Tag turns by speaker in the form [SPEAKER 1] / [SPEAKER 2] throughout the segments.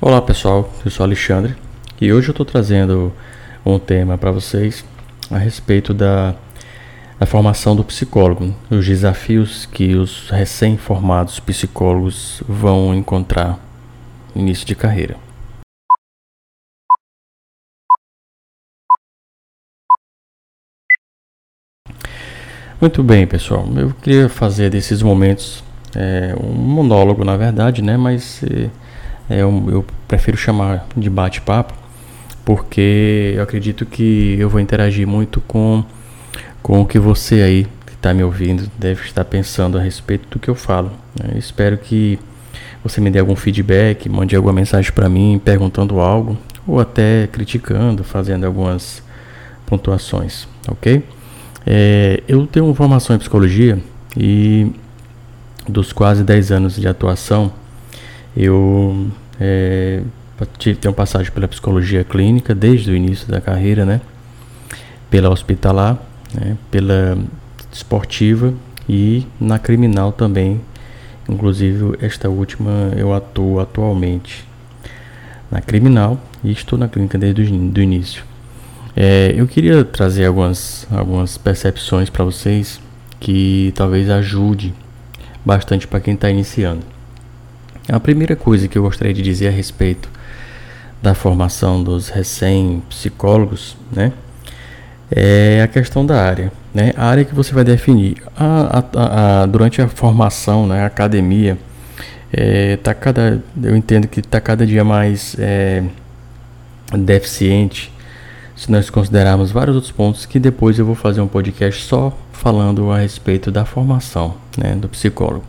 [SPEAKER 1] Olá pessoal, eu sou Alexandre e hoje eu estou trazendo um tema para vocês a respeito da, da, formação do psicólogo, os desafios que os recém-formados psicólogos vão encontrar no início de carreira. Muito bem, pessoal. Eu queria fazer desses momentos é, um monólogo, na verdade, né? Mas é, é um, eu prefiro chamar de bate-papo, porque eu acredito que eu vou interagir muito com, com o que você aí que está me ouvindo deve estar pensando a respeito do que eu falo. Né? Eu espero que você me dê algum feedback, mande alguma mensagem para mim perguntando algo, ou até criticando, fazendo algumas pontuações, ok? É, eu tenho formação em psicologia e dos quase 10 anos de atuação, eu é, tenho passagem pela psicologia clínica desde o início da carreira, né? Pela hospitalar, né? pela esportiva e na criminal também. Inclusive, esta última eu atuo atualmente na criminal e estou na clínica desde o início. É, eu queria trazer algumas, algumas percepções para vocês que talvez ajude bastante para quem está iniciando. A primeira coisa que eu gostaria de dizer a respeito da formação dos recém-psicólogos, né, é a questão da área, né, a área que você vai definir. A, a, a, durante a formação, né, a academia, é, tá cada, eu entendo que está cada dia mais é, deficiente se nós considerarmos vários outros pontos que depois eu vou fazer um podcast só falando a respeito da formação né, do psicólogo.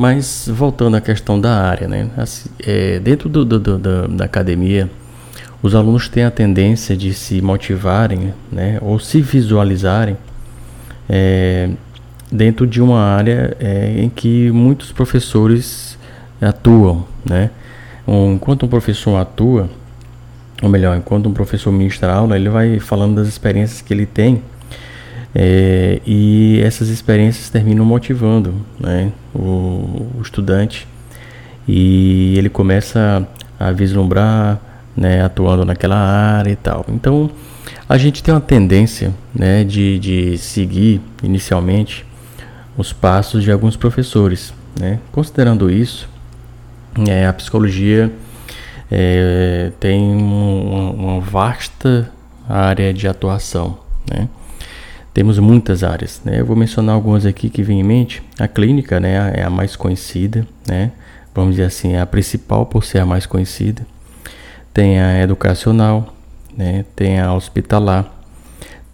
[SPEAKER 1] Mas voltando à questão da área, né, assim, é, dentro do, do, do, da academia, os alunos têm a tendência de se motivarem né, ou se visualizarem é, dentro de uma área é, em que muitos professores atuam. Né? Um, enquanto um professor atua, ou melhor, enquanto um professor ministra aula, ele vai falando das experiências que ele tem é, e essas experiências terminam motivando né, o, o, estudante e ele começa a vislumbrar, né, atuando naquela área e tal. Então, a gente tem uma tendência né, de, de seguir inicialmente os passos de alguns professores. Né? Considerando isso, é, a psicologia é, tem uma, uma, vasta área de atuação. Né? Temos muitas áreas. Né? Eu vou mencionar algumas aqui que vêm em mente. A clínica né, é a mais conhecida, né? vamos dizer assim, é a principal por ser a mais conhecida. Tem a educacional, né? tem a hospitalar,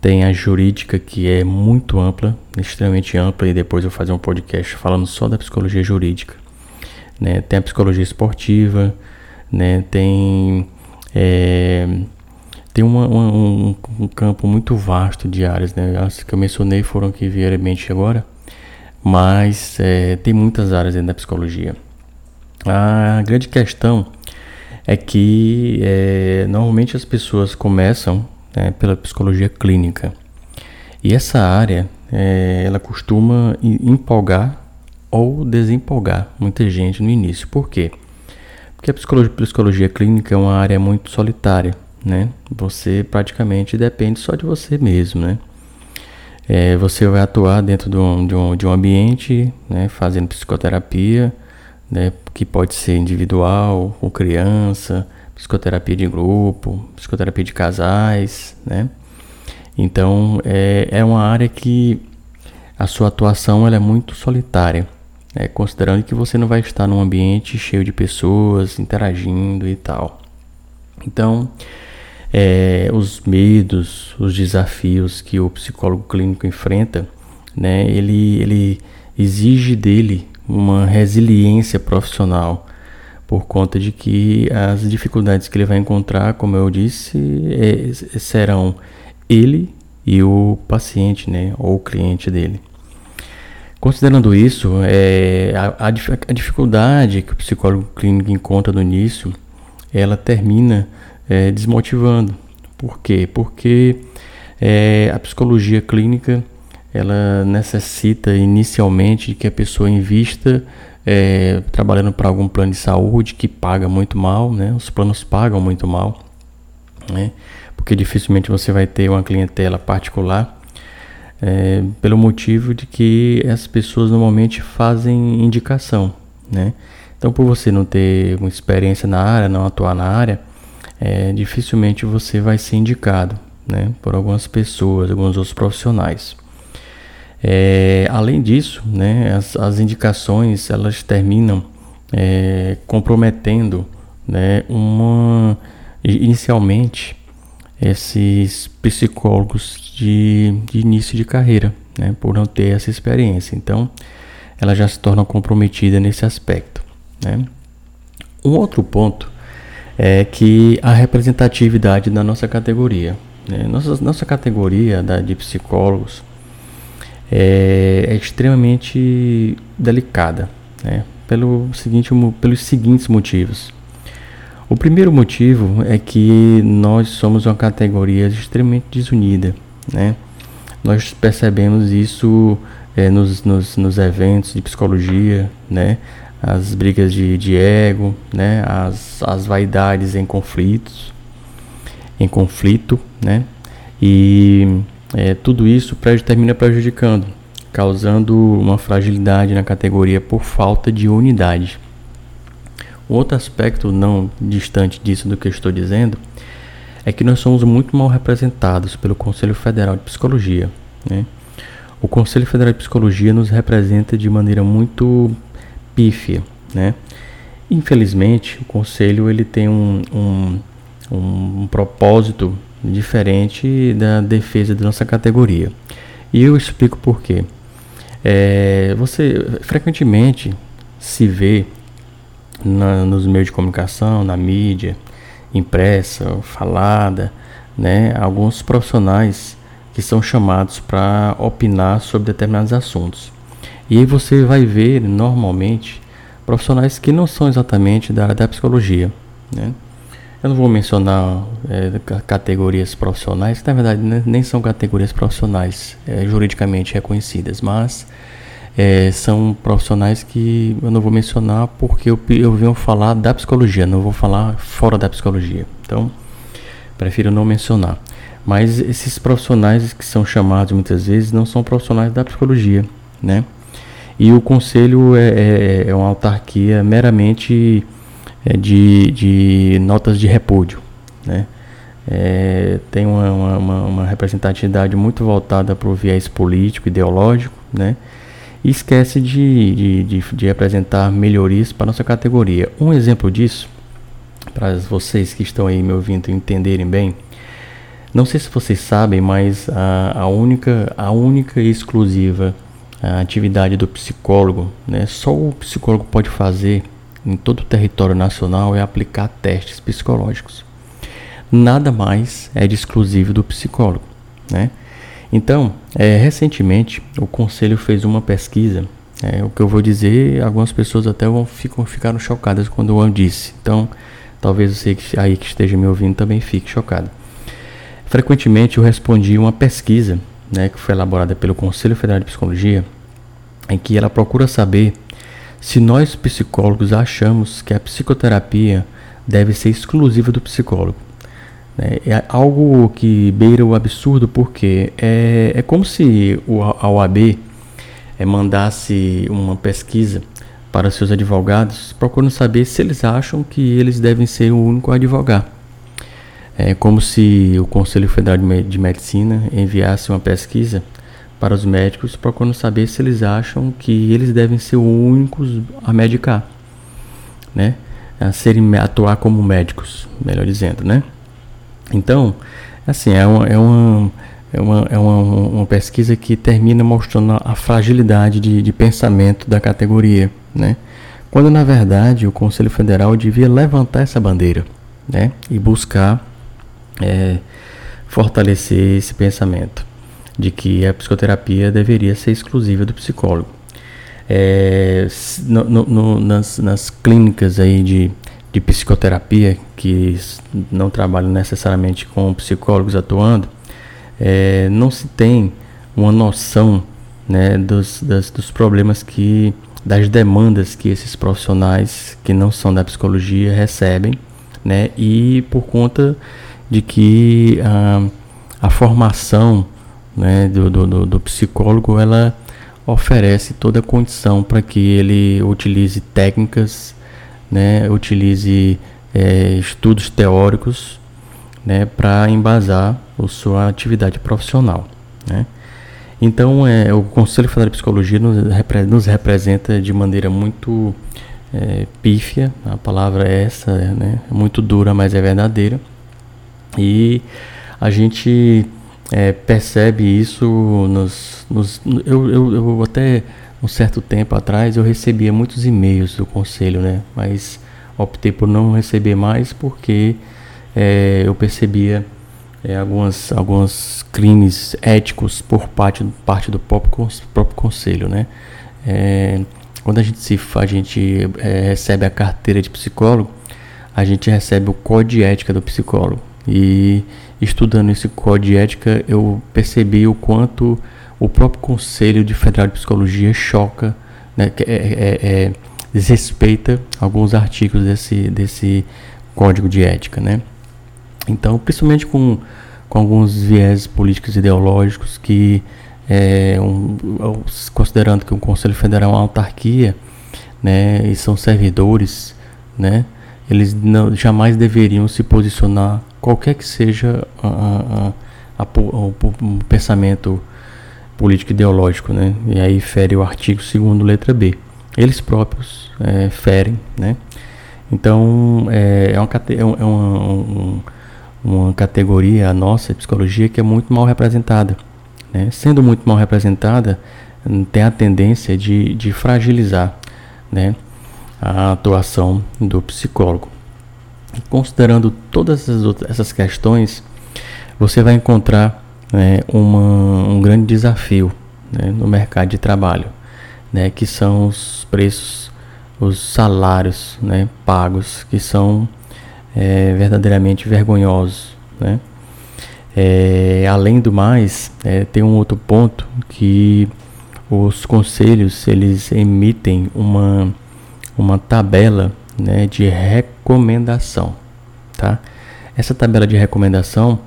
[SPEAKER 1] tem a jurídica, que é muito ampla, extremamente ampla, e depois eu vou fazer um podcast falando só da psicologia jurídica. Né? Tem a psicologia esportiva, né? Tem é, tem uma, uma, um, um, campo muito vasto de áreas, né? As que eu mencionei foram que vieram em mente agora, mas é, tem muitas áreas dentro da psicologia. A grande questão é que é, normalmente as pessoas começam né, pela psicologia clínica e essa área é, ela costuma empolgar ou desempolgar muita gente no início. Por quê? Porque a psicologia, psicologia clínica é uma área muito solitária, né? Você praticamente depende só de você mesmo, né? É, você vai atuar dentro de um, de um, de um ambiente, né, fazendo psicoterapia, né, que pode ser individual ou criança, psicoterapia de grupo, psicoterapia de casais, né? Então é, é uma área que a sua atuação ela é muito solitária é, considerando que você não vai estar num ambiente cheio de pessoas interagindo e tal. Então, é, os medos, os desafios que o psicólogo clínico enfrenta, né, ele, ele exige dele uma resiliência profissional por conta de que as dificuldades que ele vai encontrar, como eu disse, é, serão ele e o paciente, né, ou o cliente dele. Considerando isso, é, a, a, dificuldade que o psicólogo clínico encontra no início, ela termina é, desmotivando. Por quê? Porque é, a psicologia clínica ela necessita inicialmente que a pessoa invista é, trabalhando para algum plano de saúde que paga muito mal, né? Os planos pagam muito mal, né? Porque dificilmente você vai ter uma clientela particular, é, pelo motivo de que as pessoas normalmente fazem indicação, né? Então, por você não ter uma experiência na área, não atuar na área, é, dificilmente você vai ser indicado, né? Por algumas pessoas, alguns outros profissionais. É, além disso, né, as, as, indicações elas terminam é, comprometendo né, uma, inicialmente esses psicólogos de, de início de carreira, né, por não ter essa experiência. Então, ela já se torna comprometida nesse aspecto. Né? Um outro ponto é que a representatividade da nossa categoria. Né? Nossa, nossa categoria da, de psicólogos é, é extremamente delicada, né? Pelo seguinte, pelos seguintes motivos. O primeiro motivo é que nós somos uma categoria extremamente desunida, né? Nós percebemos isso é, nos, nos, nos, eventos de psicologia, né? As brigas de, de ego, né? As, as vaidades em conflitos, em conflito, né? E é, tudo isso termina prejudicando, causando uma fragilidade na categoria por falta de unidade. Outro aspecto não distante disso do que eu estou dizendo é que nós somos muito mal representados pelo Conselho Federal de Psicologia. Né? O Conselho Federal de Psicologia nos representa de maneira muito pífia. Né? Infelizmente, o Conselho ele tem um, um, um propósito diferente da defesa da nossa categoria. E eu explico por quê. É, você frequentemente se vê na, nos meios de comunicação, na mídia, impressa, falada, né, alguns profissionais que são chamados para opinar sobre determinados assuntos. E aí você vai ver normalmente profissionais que não são exatamente da área da psicologia, né? Eu não vou mencionar é, categorias profissionais, que na verdade né, nem são categorias profissionais é, juridicamente reconhecidas, mas é, são profissionais que eu não vou mencionar porque eu, eu venho falar da psicologia, não vou falar fora da psicologia. Então, prefiro não mencionar. Mas esses profissionais que são chamados muitas vezes não são profissionais da psicologia, né? E o conselho é, é, é uma autarquia meramente é, de, de notas de repúdio. Né? É, tem uma, uma, uma, representatividade muito voltada para o viés político, ideológico, né? e esquece de, de, de, de apresentar melhorias para a nossa categoria. Um exemplo disso, para vocês que estão aí me ouvindo entenderem bem, não sei se vocês sabem, mas a, a única, a única e exclusiva a atividade do psicólogo, né, só o psicólogo pode fazer em todo o território nacional é aplicar testes psicológicos. Nada mais é de exclusivo do psicólogo, né? Então, é, recentemente, o conselho fez uma pesquisa. É, o que eu vou dizer, algumas pessoas até vão, ficam, ficaram chocadas quando eu disse. Então, talvez você aí que esteja me ouvindo também fique chocado. Frequentemente eu respondi uma pesquisa né, que foi elaborada pelo Conselho Federal de Psicologia, em que ela procura saber se nós psicólogos achamos que a psicoterapia deve ser exclusiva do psicólogo. Né? É algo que beira o absurdo, porque é, é como se a OAB é, mandasse uma pesquisa para seus advogados, procurando saber se eles acham que eles devem ser o único a advogar. É como se o Conselho Federal de Medicina enviasse uma pesquisa para os médicos, procurando saber se eles acham que eles devem ser os únicos a medicar, né? A serem atuar como médicos, melhor dizendo, né? Então, assim, é uma, é uma, é uma, é uma, uma pesquisa que termina mostrando a fragilidade de, de pensamento da categoria, né? Quando na verdade o Conselho Federal devia levantar essa bandeira, né? E buscar é, fortalecer esse pensamento de que a psicoterapia deveria ser exclusiva do psicólogo. É, no, no, nas, nas, clínicas aí de, de psicoterapia que não trabalham necessariamente com psicólogos atuando, é, não se tem uma noção né, dos, das, dos problemas que, das demandas que esses profissionais que não são da psicologia recebem, né, e por conta de que a, a formação né, do, do, do psicólogo ela oferece toda a condição para que ele utilize técnicas, né, utilize é, estudos teóricos né, para embasar a sua atividade profissional. Né. Então, é, o Conselho Federal de Psicologia nos, nos representa de maneira muito é, pífia, a palavra é essa, né? muito dura, mas é verdadeira. E a gente é, percebe isso nos. nos eu, eu, eu, até um certo tempo atrás eu recebia muitos e-mails do conselho, né? Mas optei por não receber mais porque é, eu percebia é, algumas, alguns crimes éticos por parte, parte do próprio, próprio conselho, né? É, quando a gente, se, a gente é, recebe a carteira de psicólogo, a gente recebe o código de ética do psicólogo. E estudando esse código de ética, eu percebi o quanto o próprio Conselho de Federal de Psicologia choca, né, é, é, é, desrespeita alguns artigos desse, desse código de ética, né? Então, principalmente com, com alguns viés políticos e ideológicos que, é, um, considerando que o Conselho Federal é uma autarquia, né, e são servidores, né, eles não, jamais deveriam se posicionar, qualquer que seja a, a, a, o, o, pensamento político ideológico, né, e aí fere o artigo 2 letra B. Eles próprios é, ferem, né, então é, é, uma, é, é um uma categoria, a nossa, psicologia, que é muito mal representada. Né? Sendo muito mal representada, tem a tendência de, de fragilizar né, a atuação do psicólogo. Considerando todas essas, outras, essas questões, você vai encontrar né, uma, um grande desafio né, no mercado de trabalho, né, que são os preços, os salários né, pagos, que são é, verdadeiramente vergonhosos. Né? É, além do mais, é, tem um outro ponto que os conselhos eles emitem uma, uma tabela né, de recomendação. Tá? Essa tabela de recomendação,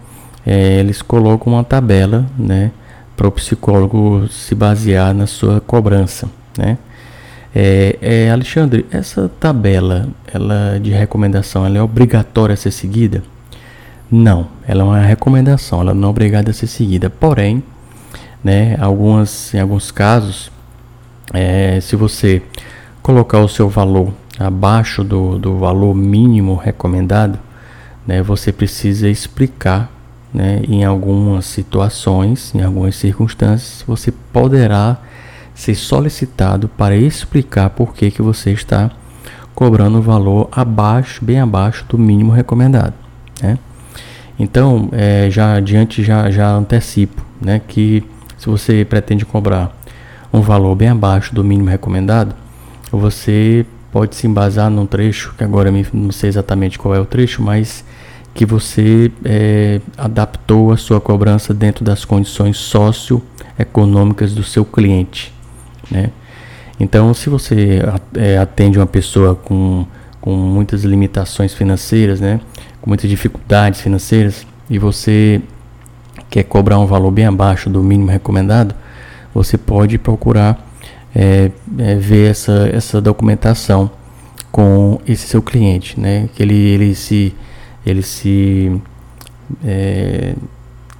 [SPEAKER 1] é, eles colocam uma tabela né, para o psicólogo se basear na sua cobrança. Né? É, é, Alexandre, essa tabela ela de recomendação ela é obrigatória a ser seguida? Não, ela é uma recomendação, ela não é obrigada a ser seguida. Porém, né, algumas, em alguns casos, é, se você colocar o seu valor abaixo do, do valor mínimo recomendado, né, você precisa explicar né, em algumas situações, em algumas circunstâncias, você poderá ser solicitado para explicar por que, que você está cobrando o valor abaixo, bem abaixo do mínimo recomendado. Né? Então, é, já adiante, já, já antecipo né, que se você pretende cobrar um valor bem abaixo do mínimo recomendado, você pode se embasar num trecho, que agora não sei exatamente qual é o trecho, mas que você é, adaptou a sua cobrança dentro das condições socioeconômicas do seu cliente. Né? Então, se você é, atende uma pessoa com, com muitas limitações financeiras, né? com muitas dificuldades financeiras, e você quer cobrar um valor bem abaixo do mínimo recomendado, você pode procurar é, é, ver essa, essa documentação com esse seu cliente, né? Que ele, ele se ele se é,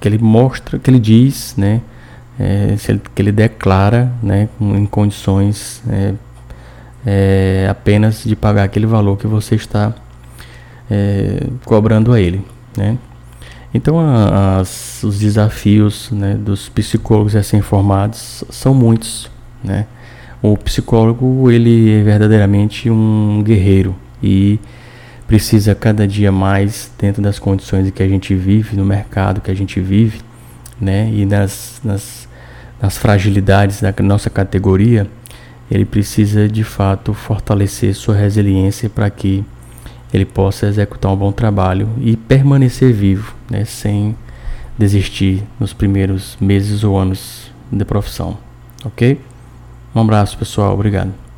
[SPEAKER 1] que ele mostra, que ele diz, né? é, se ele, que ele declara né, em condições é, é, apenas de pagar aquele valor que você está cobrando a ele. Né? Então, as, os desafios né, dos psicólogos recém-formados são muitos. Né? O psicólogo ele é verdadeiramente um guerreiro e precisa cada dia mais, dentro das condições que a gente vive, no mercado que a gente vive, né, e nas, nas nas fragilidades da nossa categoria, ele precisa de fato fortalecer sua resiliência para que ele possa executar um bom trabalho e permanecer vivo, né, sem desistir nos primeiros meses ou anos de profissão, ok? Um abraço, pessoal. Obrigado.